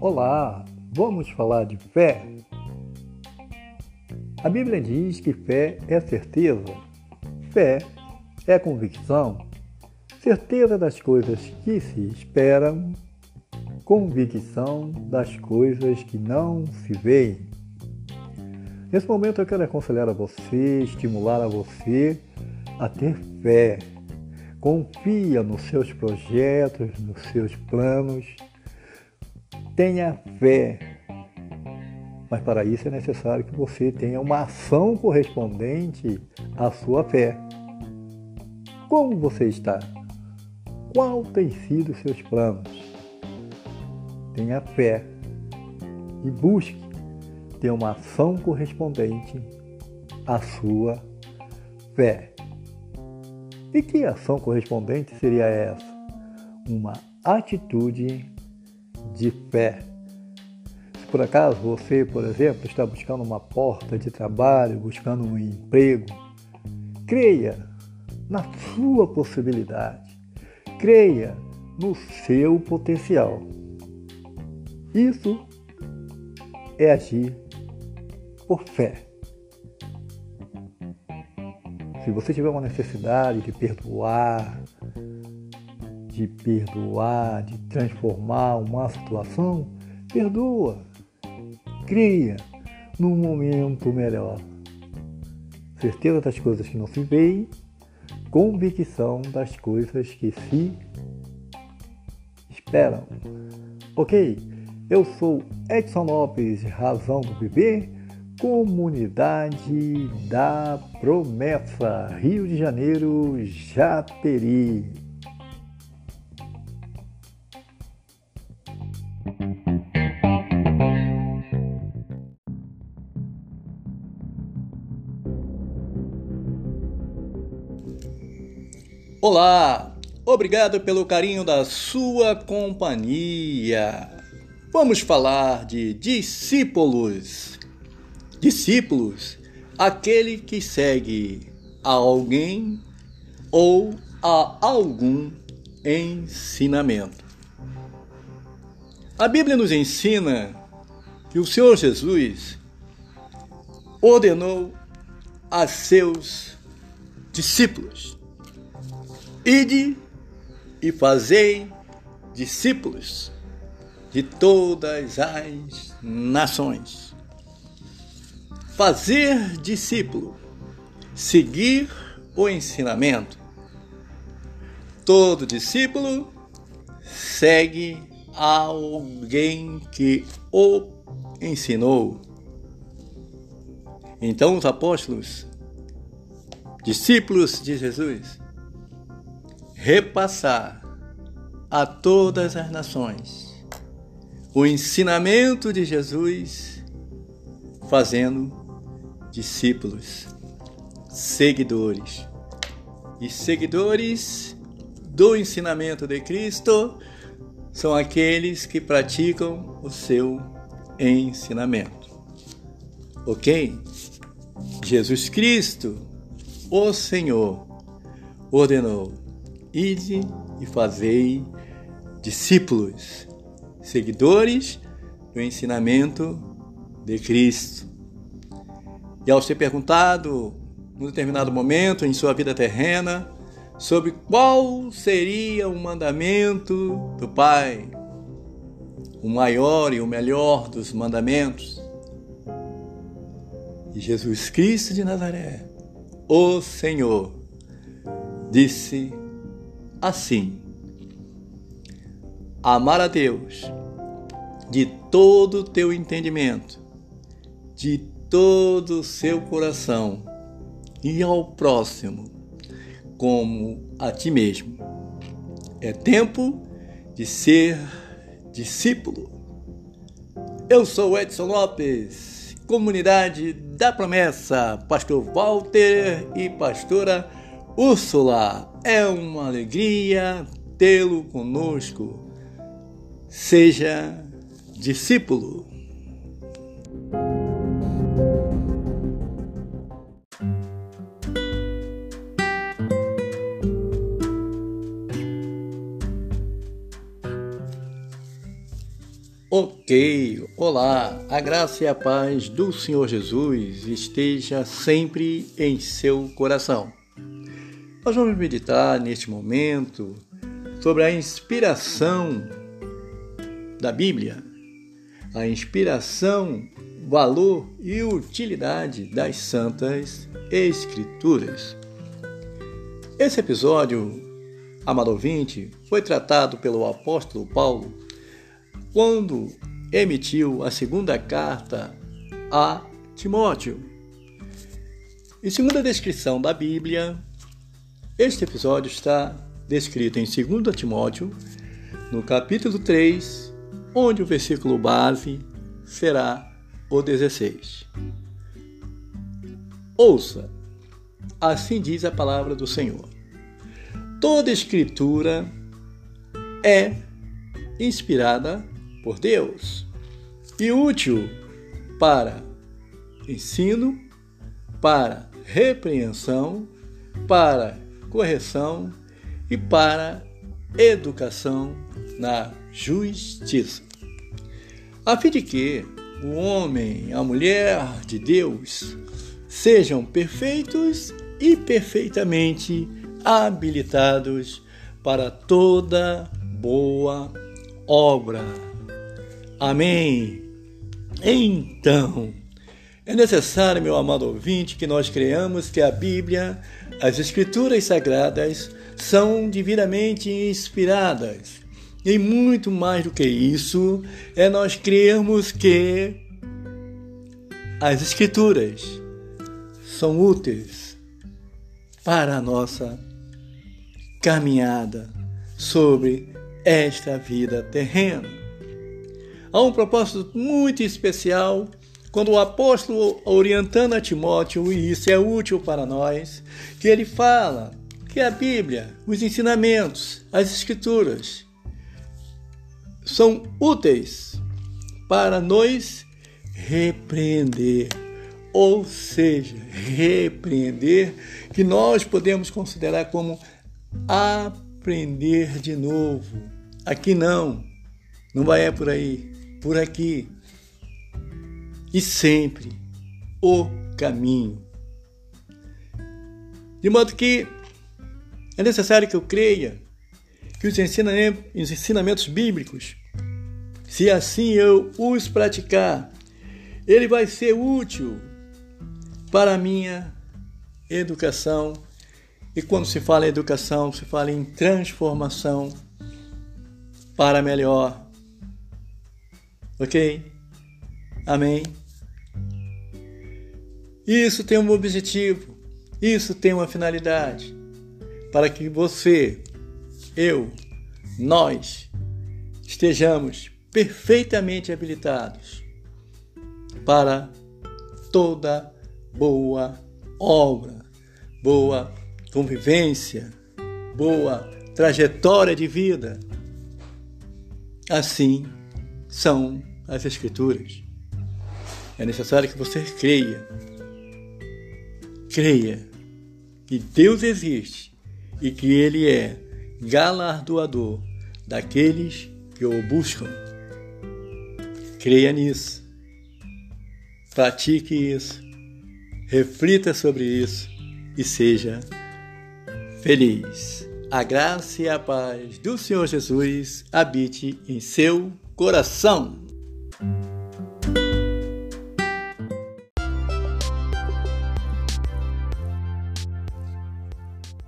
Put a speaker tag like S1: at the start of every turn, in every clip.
S1: Olá, vamos falar de fé? A Bíblia diz que fé é certeza, fé é convicção, certeza das coisas que se esperam, convicção das coisas que não se veem. Nesse momento eu quero aconselhar a você, estimular a você a ter fé. Confia nos seus projetos, nos seus planos tenha fé. Mas para isso é necessário que você tenha uma ação correspondente à sua fé. Como você está? Qual tem sido os seus planos? Tenha fé e busque ter uma ação correspondente à sua fé. E que ação correspondente seria essa? Uma atitude de fé. Se por acaso você, por exemplo, está buscando uma porta de trabalho, buscando um emprego, creia na sua possibilidade, creia no seu potencial. Isso é agir por fé. Se você tiver uma necessidade de perdoar, de perdoar, de transformar uma situação, perdoa. Cria num momento melhor. Certeza das coisas que não se veem, convicção das coisas que se esperam. Ok? Eu sou Edson Lopes, Razão do Viver, Comunidade da Promessa, Rio de Janeiro, Japeri.
S2: Olá, obrigado pelo carinho da sua companhia. Vamos falar de discípulos. Discípulos, aquele que segue a alguém ou a algum ensinamento. A Bíblia nos ensina que o Senhor Jesus ordenou a seus discípulos Ide e fazei discípulos de todas as nações. Fazer discípulo, seguir o ensinamento. Todo discípulo segue alguém que o ensinou. Então, os apóstolos, discípulos de Jesus, repassar a todas as nações o ensinamento de Jesus, fazendo discípulos, seguidores e seguidores do ensinamento de Cristo são aqueles que praticam o seu ensinamento. Ok? Jesus Cristo, o Senhor, ordenou Ide e fazei discípulos, seguidores do ensinamento de Cristo. E ao ser perguntado, num determinado momento em sua vida terrena, sobre qual seria o mandamento do Pai, o maior e o melhor dos mandamentos, e Jesus Cristo de Nazaré, o Senhor, disse assim: amar a Deus de todo o teu entendimento, de todo o seu coração e ao próximo como a ti mesmo. É tempo de ser discípulo. Eu sou Edson Lopes, comunidade da promessa, pastor Walter e pastora Úrsula, é uma alegria tê-lo conosco. Seja discípulo. Ok, olá, a graça e a paz do Senhor Jesus esteja sempre em seu coração. Nós vamos meditar neste momento sobre a inspiração da Bíblia, a inspiração, valor e utilidade das Santas Escrituras. Esse episódio, amado ouvinte, foi tratado pelo apóstolo Paulo quando emitiu a segunda carta a Timóteo. Em segunda descrição da Bíblia, este episódio está descrito em 2 Timóteo, no capítulo 3, onde o versículo base será o 16. Ouça, assim diz a palavra do Senhor. Toda escritura é inspirada por Deus e útil para ensino, para repreensão, para correção e para educação na justiça, a fim de que o homem, a mulher de Deus sejam perfeitos e perfeitamente habilitados para toda boa obra. Amém. Então, é necessário, meu amado ouvinte, que nós creamos que a Bíblia, as Escrituras Sagradas, são divinamente inspiradas. E muito mais do que isso, é nós crermos que as Escrituras são úteis para a nossa caminhada sobre esta vida terrena há um propósito muito especial quando o apóstolo orientando a Timóteo, e isso é útil para nós, que ele fala que a Bíblia, os ensinamentos, as escrituras são úteis para nos repreender, ou seja, repreender que nós podemos considerar como aprender de novo. Aqui não, não vai é por aí por aqui e sempre o caminho. De modo que é necessário que eu creia que os ensinamentos, os ensinamentos bíblicos, se assim eu os praticar, ele vai ser útil para a minha educação. E quando se fala em educação, se fala em transformação para melhor Ok? Amém? Isso tem um objetivo, isso tem uma finalidade, para que você, eu, nós estejamos perfeitamente habilitados para toda boa obra, boa convivência, boa trajetória de vida. Assim são as Escrituras. É necessário que você creia. Creia que Deus existe e que Ele é galardoador daqueles que o buscam. Creia nisso. Pratique isso. Reflita sobre isso e seja feliz. A graça e a paz do Senhor Jesus habite em seu coração.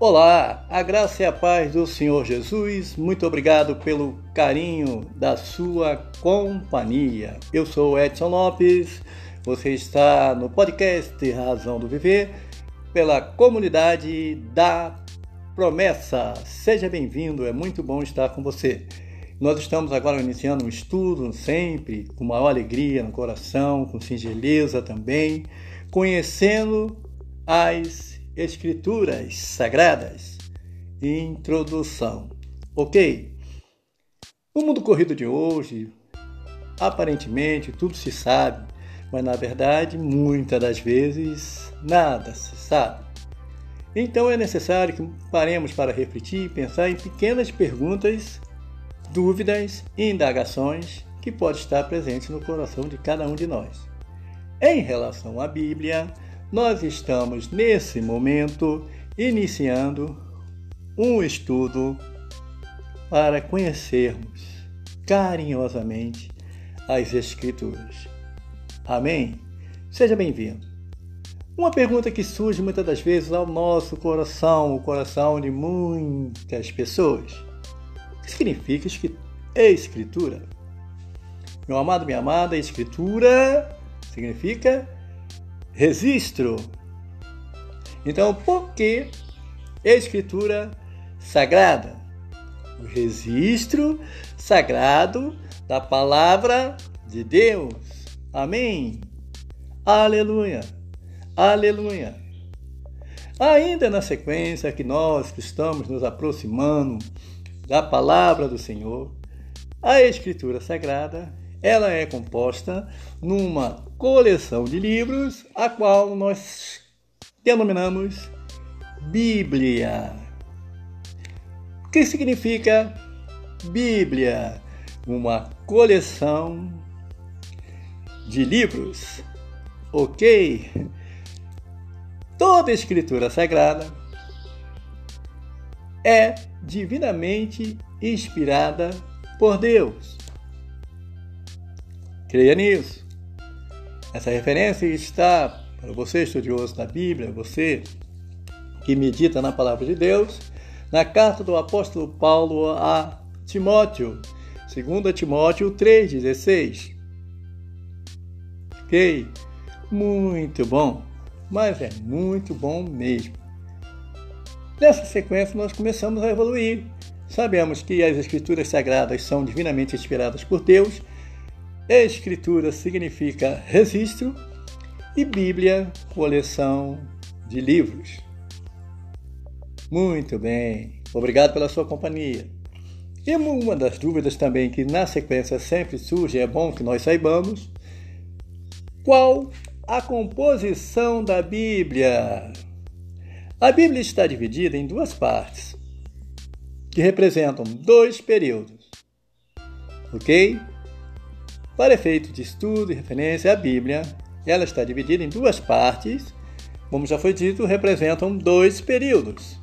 S2: Olá, a graça e a paz do Senhor Jesus. Muito obrigado pelo carinho da sua companhia. Eu sou Edson Lopes. Você está no podcast Razão do Viver pela comunidade da Promessa. Seja bem-vindo, é muito bom estar com você. Nós estamos agora iniciando um estudo, sempre com maior alegria no coração, com singeleza também, conhecendo as Escrituras Sagradas. Introdução. Ok? No mundo corrido de hoje, aparentemente tudo se sabe, mas na verdade, muitas das vezes, nada se sabe. Então é necessário que paremos para refletir e pensar em pequenas perguntas dúvidas e indagações que pode estar presente no coração de cada um de nós. Em relação à Bíblia, nós estamos nesse momento iniciando um estudo para conhecermos carinhosamente as Escrituras. Amém? Seja bem-vindo. Uma pergunta que surge muitas das vezes ao nosso coração, o coração de muitas pessoas. O que significa Escritura? Meu amado, minha amada, Escritura significa registro. Então, por que Escritura sagrada? O registro sagrado da palavra de Deus. Amém. Aleluia. Aleluia. Ainda na sequência que nós que estamos nos aproximando da palavra do Senhor, a Escritura Sagrada, ela é composta numa coleção de livros, a qual nós denominamos Bíblia. O que significa Bíblia? Uma coleção de livros, ok? Toda escritura sagrada é divinamente inspirada por Deus. Creia nisso. Essa referência está para você, estudioso da Bíblia, você que medita na palavra de Deus, na carta do apóstolo Paulo a Timóteo, 2 Timóteo 3,16. Ok? Muito bom mas é muito bom mesmo. Nessa sequência, nós começamos a evoluir. Sabemos que as Escrituras Sagradas são divinamente inspiradas por Deus, Escritura significa registro e Bíblia, coleção de livros. Muito bem, obrigado pela sua companhia. E uma das dúvidas também que na sequência sempre surge, é bom que nós saibamos, qual a composição da Bíblia. A Bíblia está dividida em duas partes, que representam dois períodos. Ok? Para efeito de estudo e referência, a Bíblia ela está dividida em duas partes, como já foi dito, representam dois períodos: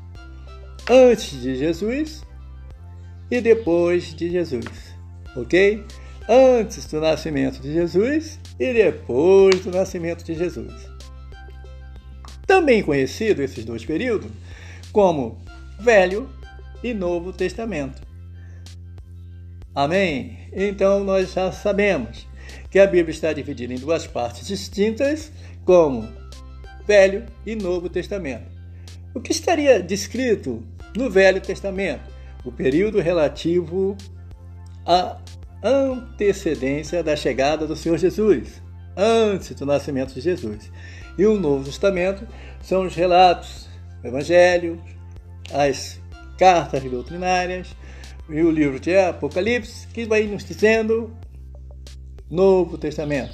S2: antes de Jesus e depois de Jesus. Ok? Antes do nascimento de Jesus e depois do nascimento de Jesus. Também conhecido esses dois períodos como Velho e Novo Testamento. Amém? Então nós já sabemos que a Bíblia está dividida em duas partes distintas, como Velho e Novo Testamento. O que estaria descrito no Velho Testamento? O período relativo a antecedência da chegada do Senhor Jesus, antes do nascimento de Jesus. E o Novo Testamento são os relatos, o Evangelho, as cartas doutrinárias e o livro de Apocalipse, que vai nos dizendo Novo Testamento,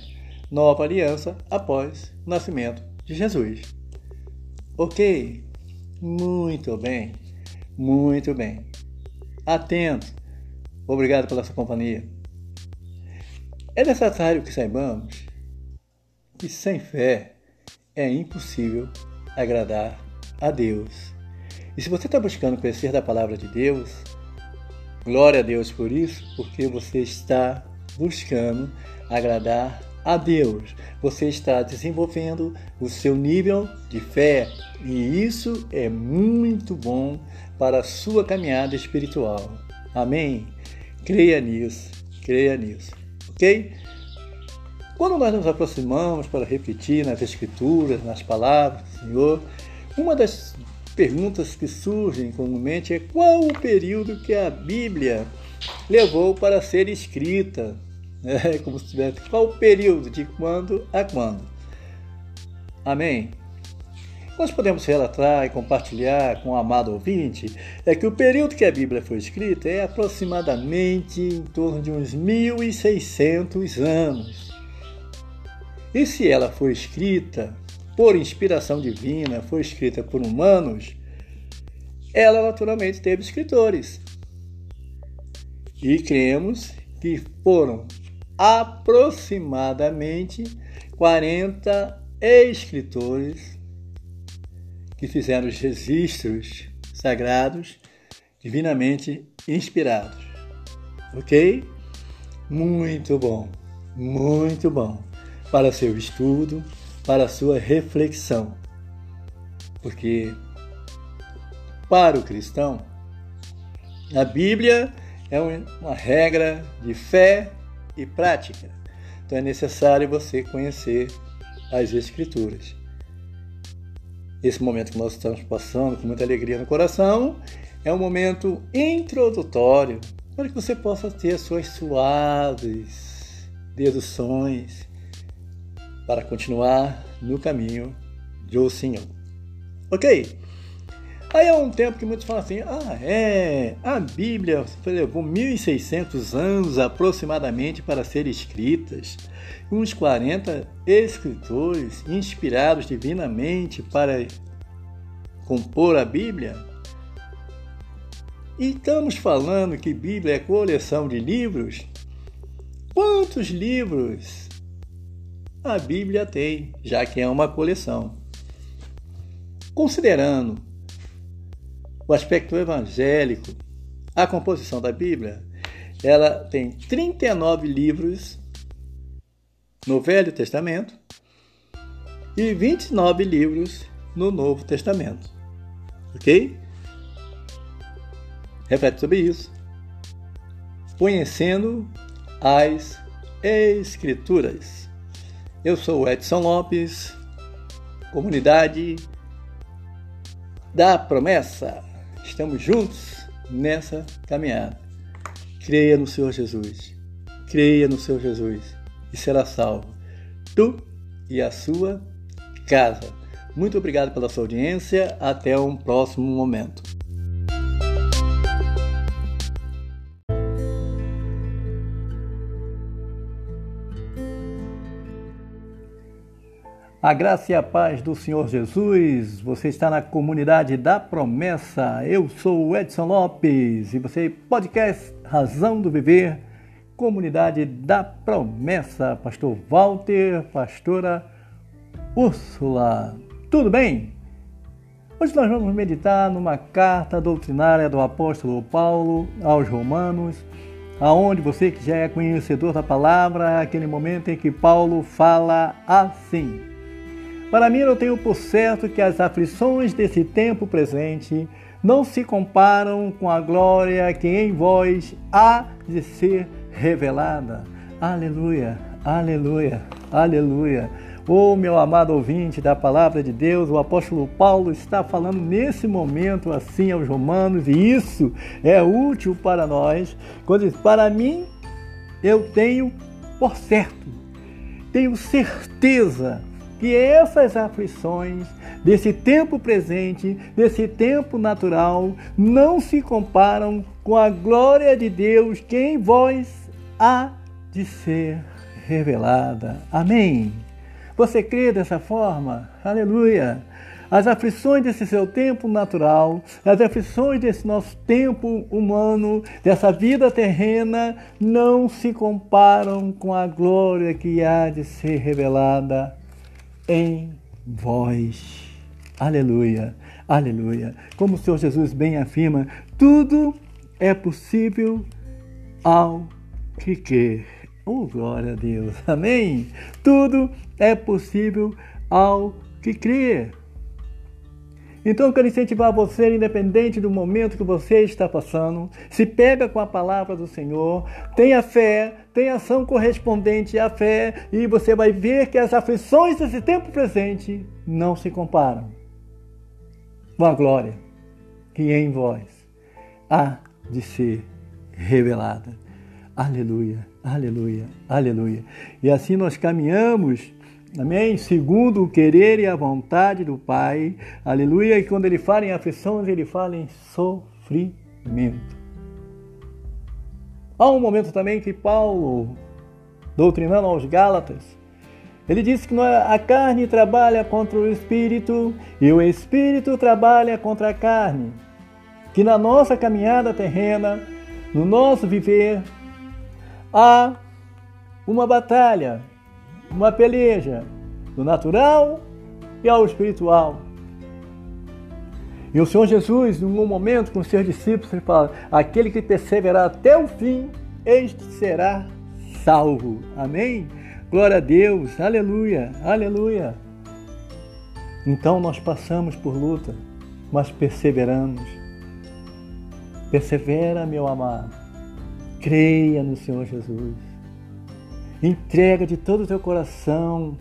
S2: nova aliança após o nascimento de Jesus. Ok? Muito bem, muito bem. Atento. Obrigado pela sua companhia. É necessário que saibamos que sem fé é impossível agradar a Deus. E se você está buscando conhecer da palavra de Deus, glória a Deus por isso, porque você está buscando agradar a Deus. Você está desenvolvendo o seu nível de fé e isso é muito bom para a sua caminhada espiritual. Amém? Creia nisso, creia nisso ok? Quando nós nos aproximamos para repetir nas Escrituras, nas palavras do Senhor, uma das perguntas que surgem comumente é qual o período que a Bíblia levou para ser escrita? É como se tivesse qual o período, de quando a quando. Amém? Nós podemos relatar e compartilhar com o amado ouvinte é que o período que a Bíblia foi escrita é aproximadamente em torno de uns 1600 anos. E se ela foi escrita por inspiração divina, foi escrita por humanos, ela naturalmente teve escritores. E cremos que foram aproximadamente 40 escritores que fizeram os registros sagrados divinamente inspirados. Ok? Muito bom, muito bom para seu estudo, para sua reflexão. Porque para o cristão, a Bíblia é uma regra de fé e prática. Então é necessário você conhecer as Escrituras. Esse momento que nós estamos passando com muita alegria no coração é um momento introdutório para que você possa ter suas suaves deduções para continuar no caminho do Senhor. Ok? Aí há um tempo que muitos falam assim: ah, é, a Bíblia levou 1.600 anos aproximadamente para ser escritas. Uns 40 escritores inspirados divinamente para compor a Bíblia. E estamos falando que Bíblia é coleção de livros? Quantos livros a Bíblia tem, já que é uma coleção? Considerando o aspecto evangélico, a composição da Bíblia, ela tem 39 livros no Velho Testamento e 29 livros no Novo Testamento. Ok? Reflete sobre isso. Conhecendo as Escrituras. Eu sou Edson Lopes, comunidade da promessa. Estamos juntos nessa caminhada. Creia no Senhor Jesus. Creia no Senhor Jesus e será salvo. Tu e a sua casa. Muito obrigado pela sua audiência. Até um próximo momento. A graça e a paz do Senhor Jesus. Você está na comunidade da promessa. Eu sou o Edson Lopes e você podcast Razão do Viver, comunidade da promessa. Pastor Walter, pastora Úrsula. Tudo bem? Hoje nós vamos meditar numa carta doutrinária do apóstolo Paulo aos Romanos, aonde você que já é conhecedor da palavra, aquele momento em que Paulo fala assim: para mim, eu tenho por certo que as aflições desse tempo presente não se comparam com a glória que em vós há de ser revelada. Aleluia, aleluia, aleluia. Oh, meu amado ouvinte da palavra de Deus, o apóstolo Paulo está falando nesse momento assim aos romanos, e isso é útil para nós, quando diz: Para mim, eu tenho por certo, tenho certeza que essas aflições desse tempo presente, desse tempo natural, não se comparam com a glória de Deus que em vós há de ser revelada. Amém. Você crê dessa forma? Aleluia. As aflições desse seu tempo natural, as aflições desse nosso tempo humano, dessa vida terrena, não se comparam com a glória que há de ser revelada em vós. Aleluia, aleluia. Como o Senhor Jesus bem afirma, tudo é possível ao que quer. Oh, glória a Deus. Amém. Tudo é possível ao que crer. Então eu quero incentivar você, independente do momento que você está passando, se pega com a palavra do Senhor, tenha fé, tenha ação correspondente à fé, e você vai ver que as aflições desse tempo presente não se comparam com a glória que em vós há de ser revelada. Aleluia, aleluia, aleluia. E assim nós caminhamos Amém? Segundo o querer e a vontade do Pai. Aleluia. E quando ele fala em aflições, ele fala em sofrimento. Há um momento também que Paulo, doutrinando aos Gálatas, ele disse que é, a carne trabalha contra o espírito e o espírito trabalha contra a carne. Que na nossa caminhada terrena, no nosso viver, há
S1: uma batalha, uma peleja do natural e ao espiritual. E o Senhor Jesus, em um momento com seus discípulos, ele fala: aquele que perseverar até o fim, este será salvo. Amém? Glória a Deus, aleluia, aleluia. Então nós passamos por luta, mas perseveramos. Persevera, meu amado. Creia no Senhor Jesus. Entrega de todo o teu coração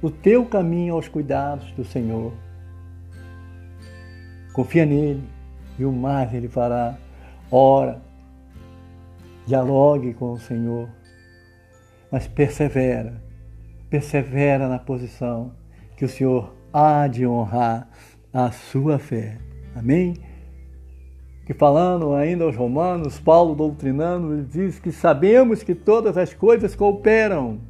S1: o teu caminho aos cuidados do Senhor. Confia nele e o mais ele fará. Ora, dialogue com o Senhor, mas persevera, persevera na posição que o Senhor há de honrar a sua fé. Amém? Que falando ainda aos romanos, Paulo doutrinando, ele diz que sabemos que todas as coisas cooperam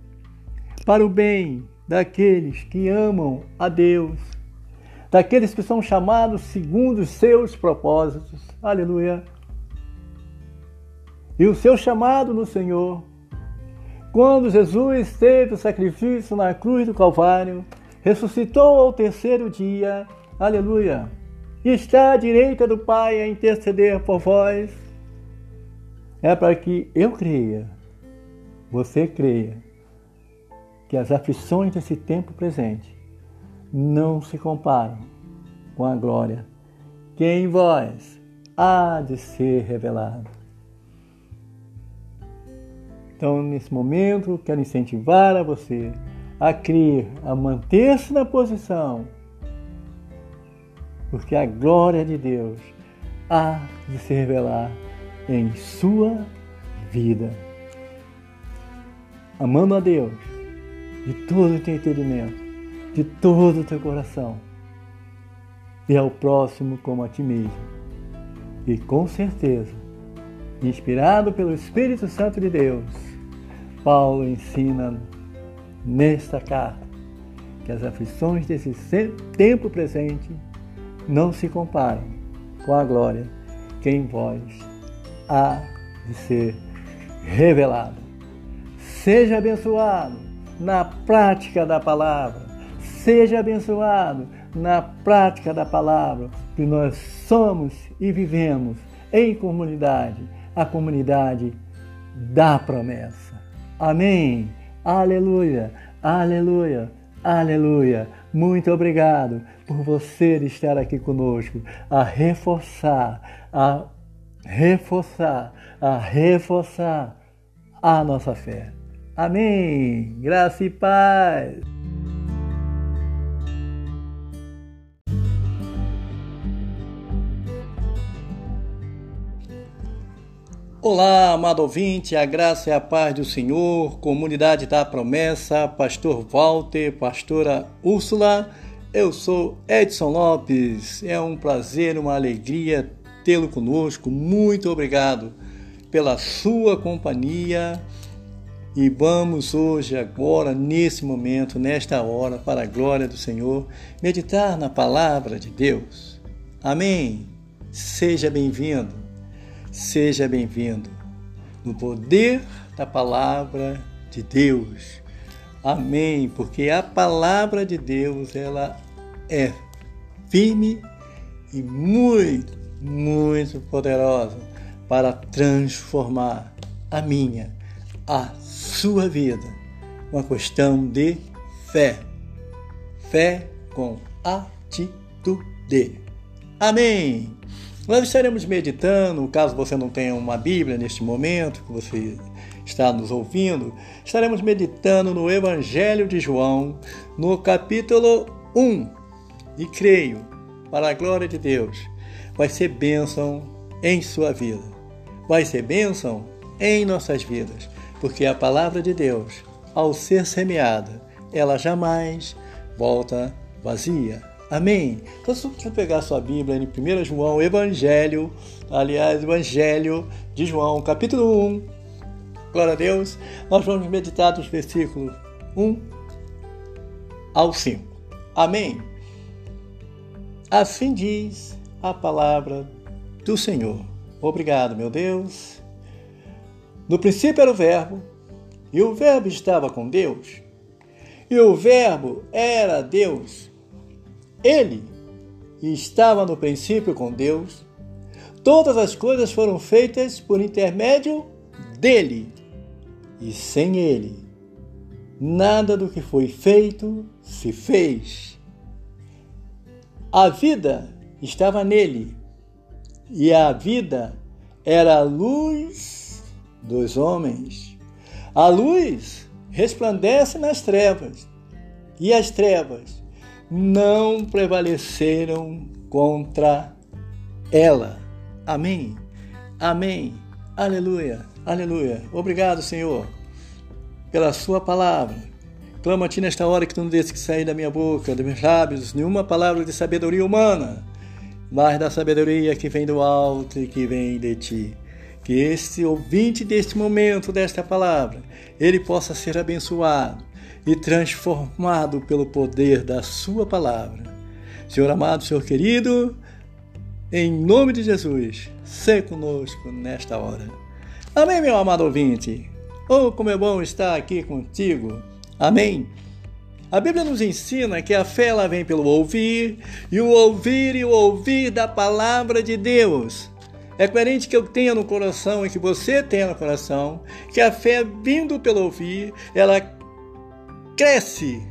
S1: para o bem daqueles que amam a Deus, daqueles que são chamados segundo os seus propósitos. Aleluia. E o seu chamado no Senhor, quando Jesus teve o sacrifício na cruz do Calvário, ressuscitou ao terceiro dia, aleluia, está à direita do Pai a interceder por vós, é para que eu creia, você creia, que as aflições desse tempo presente não se comparam com a glória que em vós há de ser revelada. Então, nesse momento, quero incentivar a você a crer, a manter-se na posição, porque a glória de Deus há de se revelar em sua vida. Amando a Deus de todo o teu entendimento, de todo o teu coração, e ao próximo como a ti mesmo. E com certeza, inspirado pelo Espírito Santo de Deus, Paulo ensina nesta carta que as aflições desse tempo presente não se comparam com a glória que em vós há de ser revelada. Seja abençoado na prática da palavra. Seja abençoado na prática da palavra, que nós somos e vivemos em comunidade, a comunidade da promessa. Amém. Aleluia, aleluia, aleluia. Muito obrigado por você estar aqui conosco, a reforçar, a reforçar, a reforçar a nossa fé. Amém. Graça e paz.
S2: Olá, amado ouvinte, a graça e a paz do Senhor, comunidade da promessa, pastor Walter, pastora Úrsula, eu sou Edson Lopes, é um prazer, uma alegria tê-lo conosco, muito obrigado pela sua companhia e vamos hoje, agora, nesse momento, nesta hora, para a glória do Senhor, meditar na palavra de Deus. Amém? Seja bem-vindo, seja bem-vindo no poder da palavra de Deus. Amém? Porque a palavra de Deus, ela é firme e muito, muito poderosa para transformar a minha, a sua vida. Uma questão de fé. Fé com atitude. Amém! Nós estaremos meditando, caso você não tenha uma Bíblia neste momento, que você está nos ouvindo, estaremos meditando no Evangelho de João, no capítulo 1. E creio, para a glória de Deus, vai ser bênção em sua vida. Vai ser bênção em nossas vidas porque a palavra de Deus, ao ser semeada, ela jamais volta vazia. Amém? Então, se você pegar sua Bíblia em 1 João, Evangelho, aliás, Evangelho de João, capítulo 1, glória a Deus, nós vamos meditar dos versículos 1 ao 5. Amém? Assim diz a palavra do Senhor. Obrigado, meu Deus no princípio era o Verbo, e o Verbo estava com Deus, e o Verbo era Deus. Ele estava no princípio com Deus. Todas as coisas foram feitas por intermédio dele, e sem ele, nada do que foi feito se fez. A vida estava nele, e a vida era a luz dos homens. A luz resplandece nas trevas, e as trevas não prevaleceram contra ela. Amém. Amém. Aleluia. Aleluia. Obrigado, Senhor, pela sua palavra. Clamo a ti nesta hora que tu não deixes que sair da minha boca, dos meus lábios, nenhuma palavra de sabedoria humana, mas da sabedoria que vem do alto e que vem de ti. Que este ouvinte deste momento, desta palavra, ele possa ser abençoado e transformado pelo poder da Sua palavra. Senhor amado, Senhor querido, em nome de Jesus, seja conosco nesta hora. Amém, meu amado ouvinte. Oh, como é bom estar aqui contigo. Amém. A Bíblia nos ensina que a fé ela vem pelo ouvir, e o ouvir e o ouvir da palavra de Deus. É coerente que eu tenha no coração e que você tenha no coração que a fé vindo pelo ouvir, ela cresce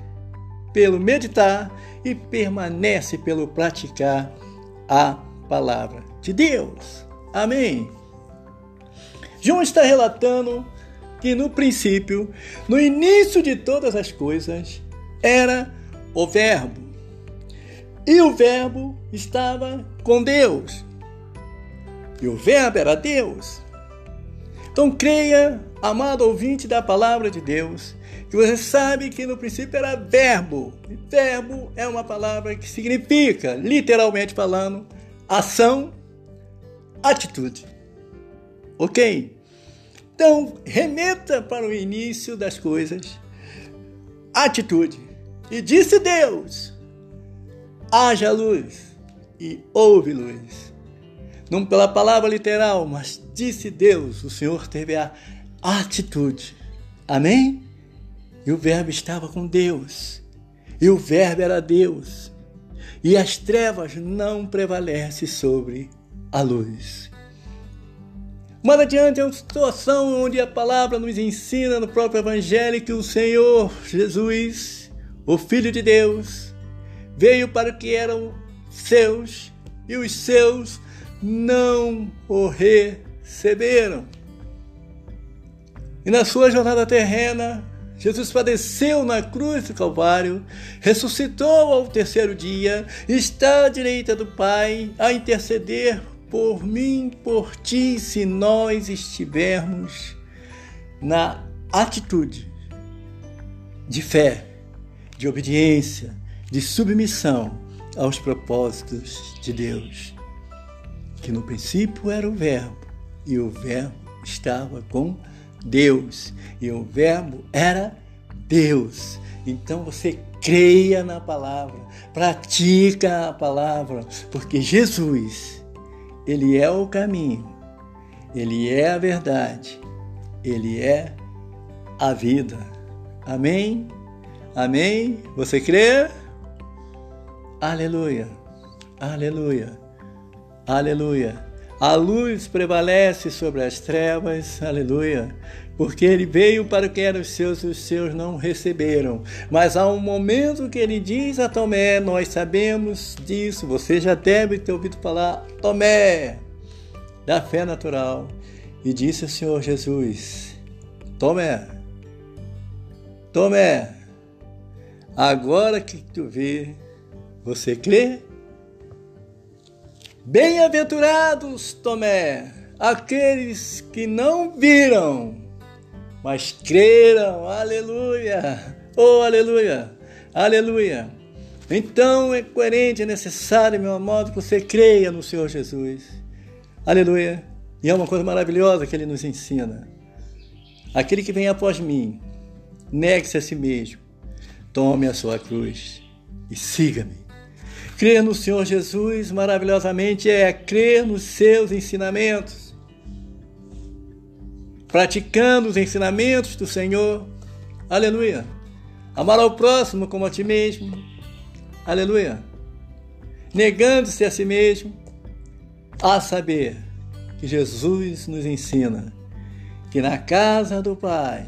S2: pelo meditar e permanece pelo praticar a palavra de Deus. Amém. João está relatando que no princípio, no início de todas as coisas, era o Verbo. E o Verbo estava com Deus. E o Verbo era Deus. Então creia, amado ouvinte da palavra de Deus, que você sabe que no princípio era verbo. E verbo é uma palavra que significa, literalmente falando, ação, atitude. Ok? Então, remeta para o início das coisas, atitude. E disse Deus: haja luz, e houve luz. Não pela palavra literal, mas disse Deus, o Senhor teve a atitude. Amém? E o Verbo estava com Deus. E o Verbo era Deus. E as trevas não prevalecem sobre a luz. Mais adiante é uma situação onde a palavra nos ensina no próprio Evangelho que o Senhor Jesus, o Filho de Deus, veio para o que eram seus e os seus não o receberam. E na sua jornada terrena, Jesus padeceu na cruz do Calvário, ressuscitou ao terceiro dia, está à direita do Pai a interceder por mim, por ti, se nós estivermos na atitude de fé, de obediência, de submissão aos propósitos de Deus. Que no princípio era o Verbo, e o Verbo estava com Deus. E o Verbo era Deus. Então você creia na palavra, pratica a palavra, porque Jesus, Ele é o caminho, Ele é a verdade, Ele é a vida. Amém? Amém? Você crê? Aleluia, aleluia, aleluia. A luz prevalece sobre as trevas, aleluia, porque ele veio para o que eram seus e os seus não receberam. Mas há um momento que ele diz a Tomé: Nós sabemos disso, você já deve ter ouvido falar, Tomé, da fé natural. E disse o Senhor Jesus: Tomé, Tomé, agora que tu vê, você crê? Bem-aventurados, Tomé, aqueles que não viram, mas creram. Aleluia! Oh, aleluia! Aleluia! Então é coerente, é necessário, meu amado, que você creia no Senhor Jesus. Aleluia! E é uma coisa maravilhosa que ele nos ensina. Aquele que vem após mim, negue-se a si mesmo, tome a sua cruz e siga-me. Crer no Senhor Jesus maravilhosamente é crer nos seus ensinamentos. praticando os ensinamentos do Senhor. Aleluia. Amar ao próximo como a ti mesmo. Aleluia. Negando-se a si mesmo. A saber que Jesus nos ensina que na casa do Pai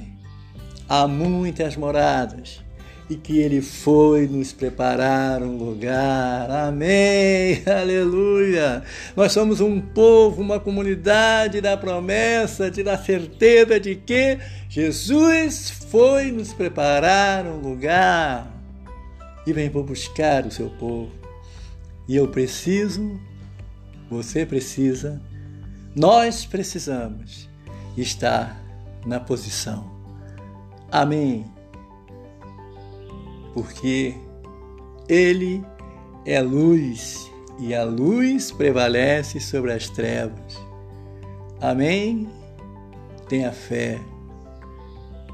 S2: há muitas moradas e que Ele foi nos preparar um lugar. Amém! Aleluia! Nós somos um povo, uma comunidade da promessa, de da certeza de que Jesus foi nos preparar um lugar e vem por buscar o seu povo. E eu preciso, você precisa, nós precisamos estar na posição. Amém porque Ele é luz e a luz prevalece sobre as trevas. Amém? Tenha fé,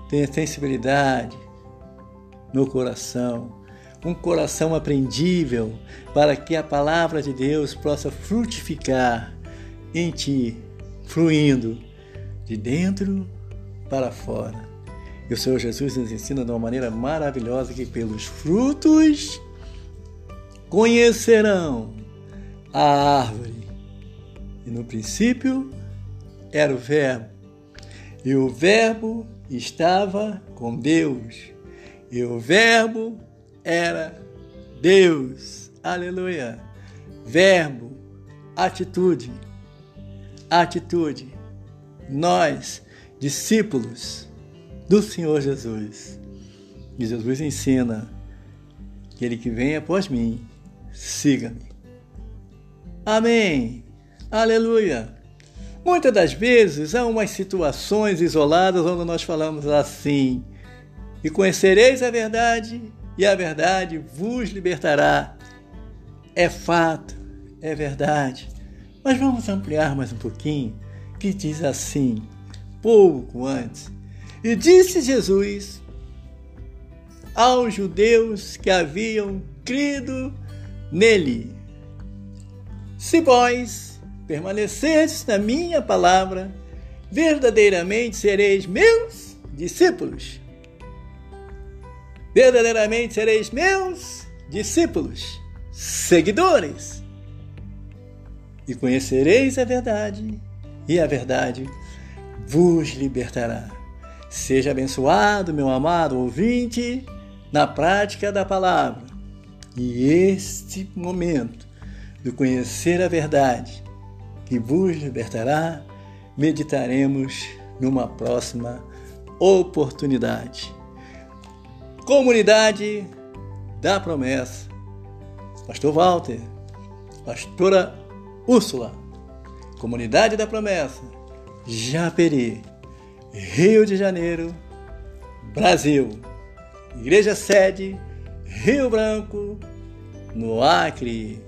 S2: tenha sensibilidade no coração, um coração aprendível para que a palavra de Deus possa frutificar em ti, fluindo de dentro para fora. E o Senhor Jesus nos ensina de uma maneira maravilhosa que pelos frutos conhecerão a árvore. E no princípio era o Verbo. E o Verbo estava com Deus. E o Verbo era Deus. Aleluia. Verbo, atitude. Atitude. Nós, discípulos, do Senhor Jesus. E Jesus ensina: aquele que vem após mim, siga-me. Amém. Aleluia. Muitas das vezes há umas situações isoladas onde nós falamos assim: E conhecereis a verdade, e a verdade vos libertará. É fato, é verdade. Mas vamos ampliar mais um pouquinho, que diz assim, pouco antes: e disse Jesus aos judeus que haviam crido nele: Se vós permanecerdes na minha palavra, verdadeiramente sereis meus discípulos. Verdadeiramente sereis meus discípulos, seguidores. E conhecereis a verdade, e a verdade vos libertará. Seja abençoado, meu amado ouvinte, na prática da palavra. E este momento de conhecer a verdade que vos libertará, meditaremos numa próxima oportunidade. Comunidade da Promessa. Pastor Walter, Pastora Úrsula, Comunidade da Promessa, Japeri Rio de Janeiro, Brasil. Igreja sede, Rio Branco, no Acre.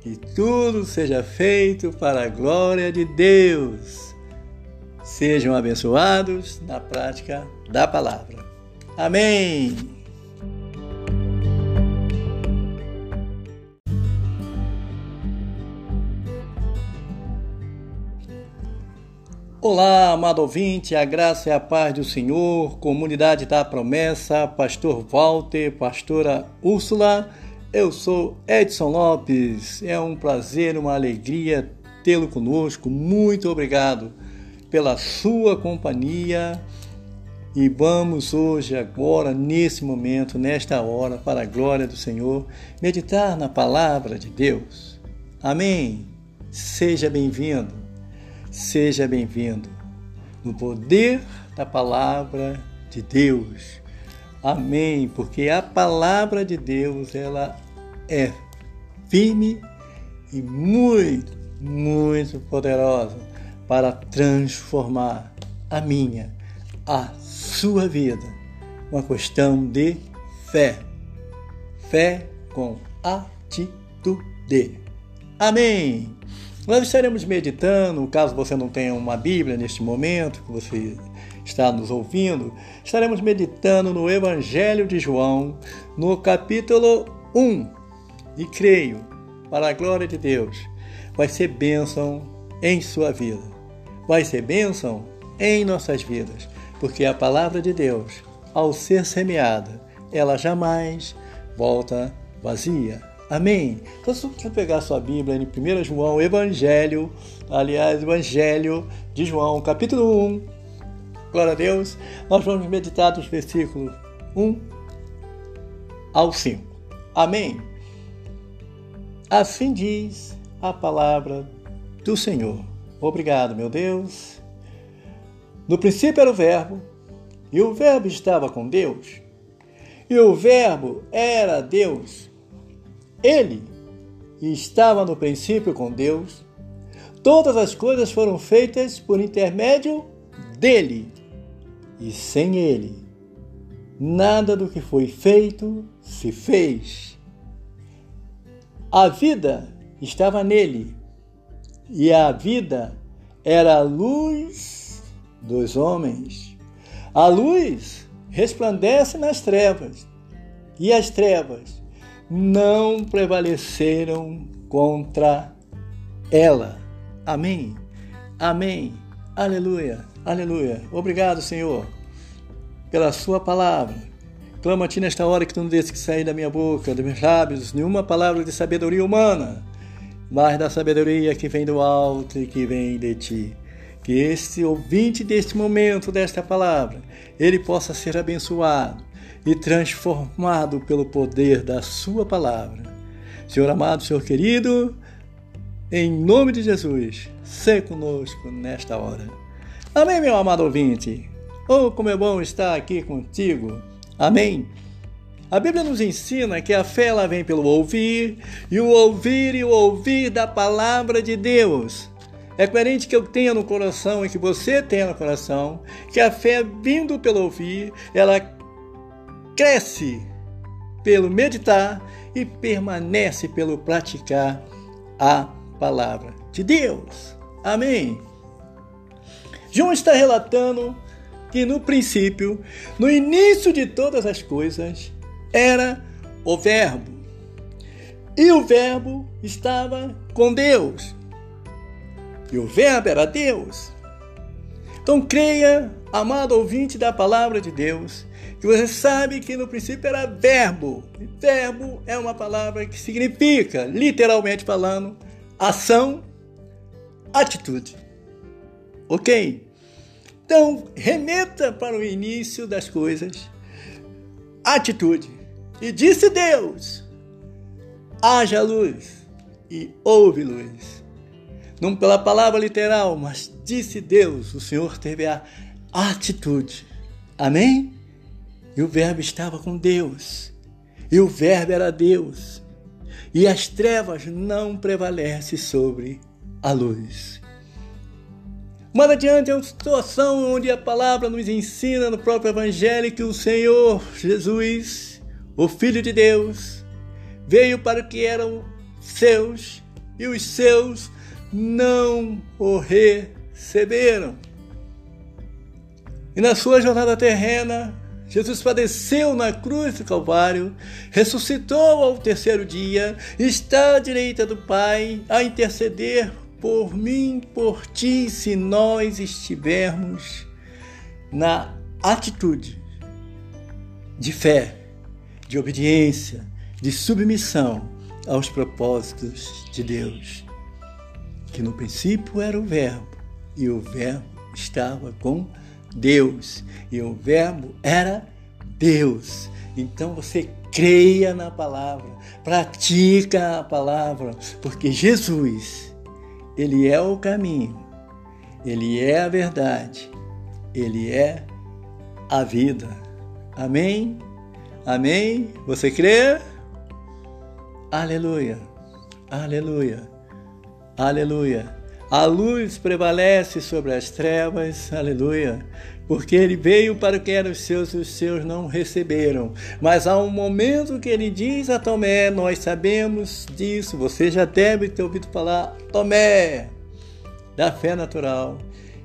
S2: Que tudo seja feito para a glória de Deus. Sejam abençoados na prática da palavra. Amém. Olá, amado ouvinte, a graça e a paz do Senhor, comunidade da promessa, pastor Walter, pastora Úrsula, eu sou Edson Lopes, é um prazer, uma alegria tê-lo conosco, muito obrigado pela sua companhia e vamos hoje, agora, nesse momento, nesta hora, para a glória do Senhor, meditar na palavra de Deus. Amém? Seja bem-vindo. Seja bem-vindo no poder da palavra de Deus. Amém, porque a palavra de Deus ela é firme e muito, muito poderosa para transformar a minha, a sua vida. Uma questão de fé. Fé com atitude. Amém. Nós estaremos meditando, caso você não tenha uma Bíblia neste momento, que você está nos ouvindo, estaremos meditando no Evangelho de João, no capítulo 1. E creio, para a glória de Deus, vai ser bênção em sua vida. Vai ser bênção em nossas vidas, porque a palavra de Deus, ao ser semeada, ela jamais volta vazia. Amém? Então, se você pegar sua Bíblia em 1 João, Evangelho, aliás, Evangelho de João, capítulo 1, glória a Deus, nós vamos meditar dos versículos 1 ao 5. Amém? Assim diz a palavra do Senhor. Obrigado, meu Deus. No princípio era o Verbo, e o Verbo estava com Deus, e o Verbo era Deus. Ele estava no princípio com Deus. Todas as coisas foram feitas por intermédio dele, e sem ele, nada do que foi feito se fez. A vida estava nele, e a vida era a luz dos homens. A luz resplandece nas trevas, e as trevas não prevaleceram contra ela. Amém. Amém. Aleluia. Aleluia. Obrigado, Senhor, pela sua palavra. Clamo a ti nesta hora que tu não deixes que sair da minha boca, dos meus lábios, nenhuma palavra de sabedoria humana, mas da sabedoria que vem do alto e que vem de ti. Que este ouvinte deste momento, desta palavra, ele possa ser abençoado e transformado pelo poder da Sua palavra. Senhor amado, Senhor querido, em nome de Jesus, seja conosco nesta hora. Amém, meu amado ouvinte? Oh, como é bom estar aqui contigo. Amém. A Bíblia nos ensina que a fé ela vem pelo ouvir, e o ouvir e o ouvir da palavra de Deus. É coerente que eu tenha no coração e que você tenha no coração que a fé vindo pelo ouvir, ela cresce pelo meditar e permanece pelo praticar a palavra de Deus. Amém. João está relatando que no princípio, no início de todas as coisas, era o Verbo. E o Verbo estava com Deus. E o Verbo era Deus. Então creia, amado ouvinte da palavra de Deus, que você sabe que no princípio era verbo. E verbo é uma palavra que significa, literalmente falando, ação, atitude. Ok? Então, remeta para o início das coisas, atitude. E disse Deus: haja luz, e houve luz. Não pela palavra literal, mas disse Deus, o Senhor teve a atitude. Amém? E o Verbo estava com Deus. E o Verbo era Deus. E as trevas não prevalecem sobre a luz. Mas adiante é uma situação onde a palavra nos ensina no próprio Evangelho que o Senhor Jesus, o Filho de Deus, veio para o que eram seus e os seus não o receberam. E na sua jornada terrena, Jesus padeceu na cruz do Calvário, ressuscitou ao terceiro dia, está à direita do Pai a interceder por mim, por ti, se nós estivermos na atitude de fé, de obediência, de submissão aos propósitos de Deus. Que no princípio era o Verbo, e o Verbo estava com Deus Deus e o Verbo era Deus. Então você creia na palavra, pratica a palavra, porque Jesus, ele é o caminho, ele é a verdade, ele é a vida. Amém? Amém? Você crê? Aleluia. Aleluia. Aleluia. A luz prevalece sobre as trevas, aleluia, porque ele veio para o que eram os seus e os seus não receberam. Mas há um momento que ele diz a Tomé, nós sabemos disso, você já deve ter ouvido falar, Tomé, da fé natural.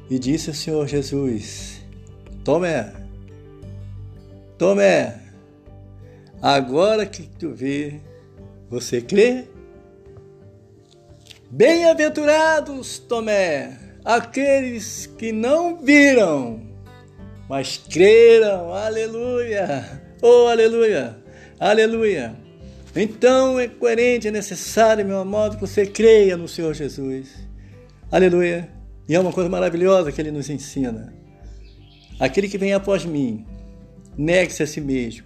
S2: E disse o Senhor Jesus: Tomé, Tomé, agora que tu vê, você crê? Bem-aventurados, Tomé, aqueles que não viram, mas creram. Aleluia! Oh, aleluia! Aleluia! Então é coerente, é necessário, meu amado, que você creia no Senhor Jesus. Aleluia! E é uma coisa maravilhosa que ele nos ensina. Aquele que vem após mim, negue-se a si mesmo,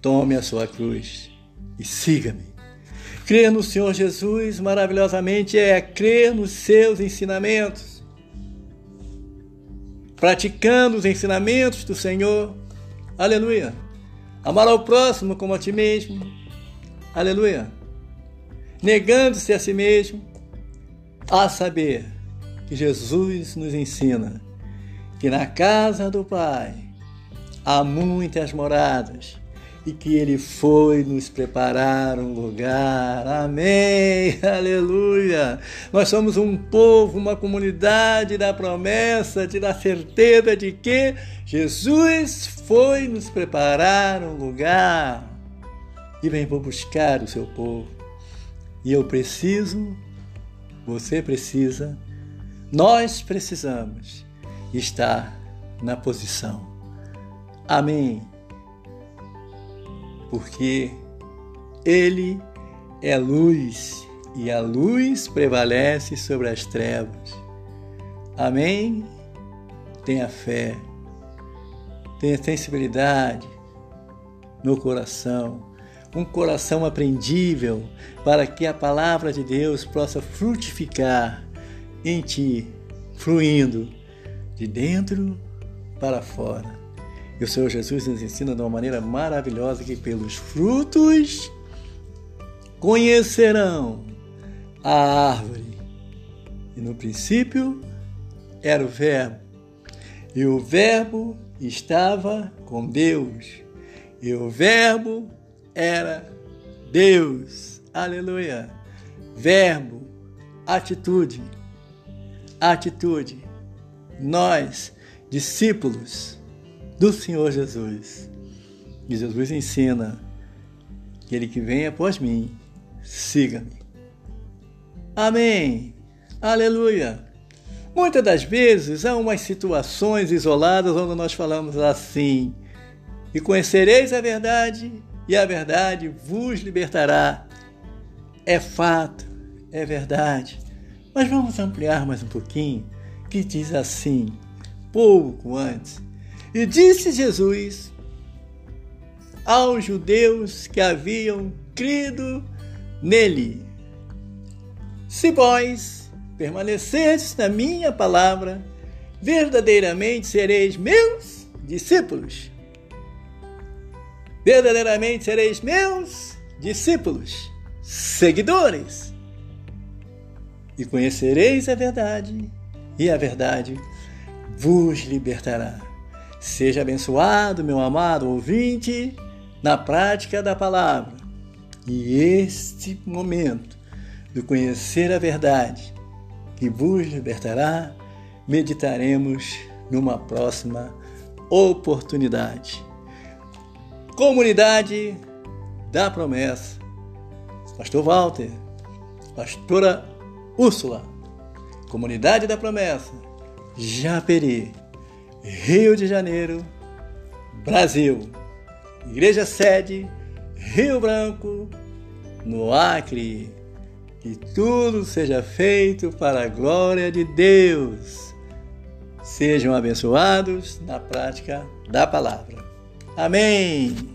S2: tome a sua cruz e siga-me. Crer no Senhor Jesus maravilhosamente é crer nos seus ensinamentos. Praticando os ensinamentos do Senhor. Aleluia. Amar ao próximo como a ti mesmo. Aleluia. Negando-se a si mesmo. A saber que Jesus nos ensina que na casa do Pai há muitas moradas e que Ele foi nos preparar um lugar. Amém! Aleluia! Nós somos um povo, uma comunidade da promessa, de da certeza de que Jesus foi nos preparar um lugar e vem por buscar o seu povo. E eu preciso, você precisa, nós precisamos estar na posição. Amém porque Ele é luz e a luz prevalece sobre as trevas. Amém? Tenha fé, tenha sensibilidade no coração, um coração aprendível para que a palavra de Deus possa frutificar em ti, fluindo de dentro para fora. E o Senhor Jesus nos ensina de uma maneira maravilhosa que pelos frutos conhecerão a árvore. E no princípio era o Verbo. E o Verbo estava com Deus. E o Verbo era Deus. Aleluia. Verbo, atitude. Atitude. Nós, discípulos, do Senhor Jesus. E Jesus ensina: aquele que vem após mim, siga-me. Amém. Aleluia. Muitas das vezes há umas situações isoladas onde nós falamos assim: E conhecereis a verdade, e a verdade vos libertará. É fato, é verdade. Mas vamos ampliar mais um pouquinho, que diz assim, pouco antes. E disse Jesus aos judeus que haviam crido nele: Se vós permanecerdes na minha palavra, verdadeiramente sereis meus discípulos. Verdadeiramente sereis meus discípulos, seguidores. E conhecereis a verdade, e a verdade vos libertará. Seja abençoado, meu amado ouvinte, na prática da palavra. E este momento de conhecer a verdade que vos libertará, meditaremos numa próxima oportunidade. Comunidade da Promessa. Pastor Walter, Pastora Úrsula, Comunidade da Promessa, Japeri. Rio de Janeiro, Brasil. Igreja sede, Rio Branco, no Acre. Que tudo seja feito para a glória de Deus. Sejam abençoados na prática da palavra. Amém.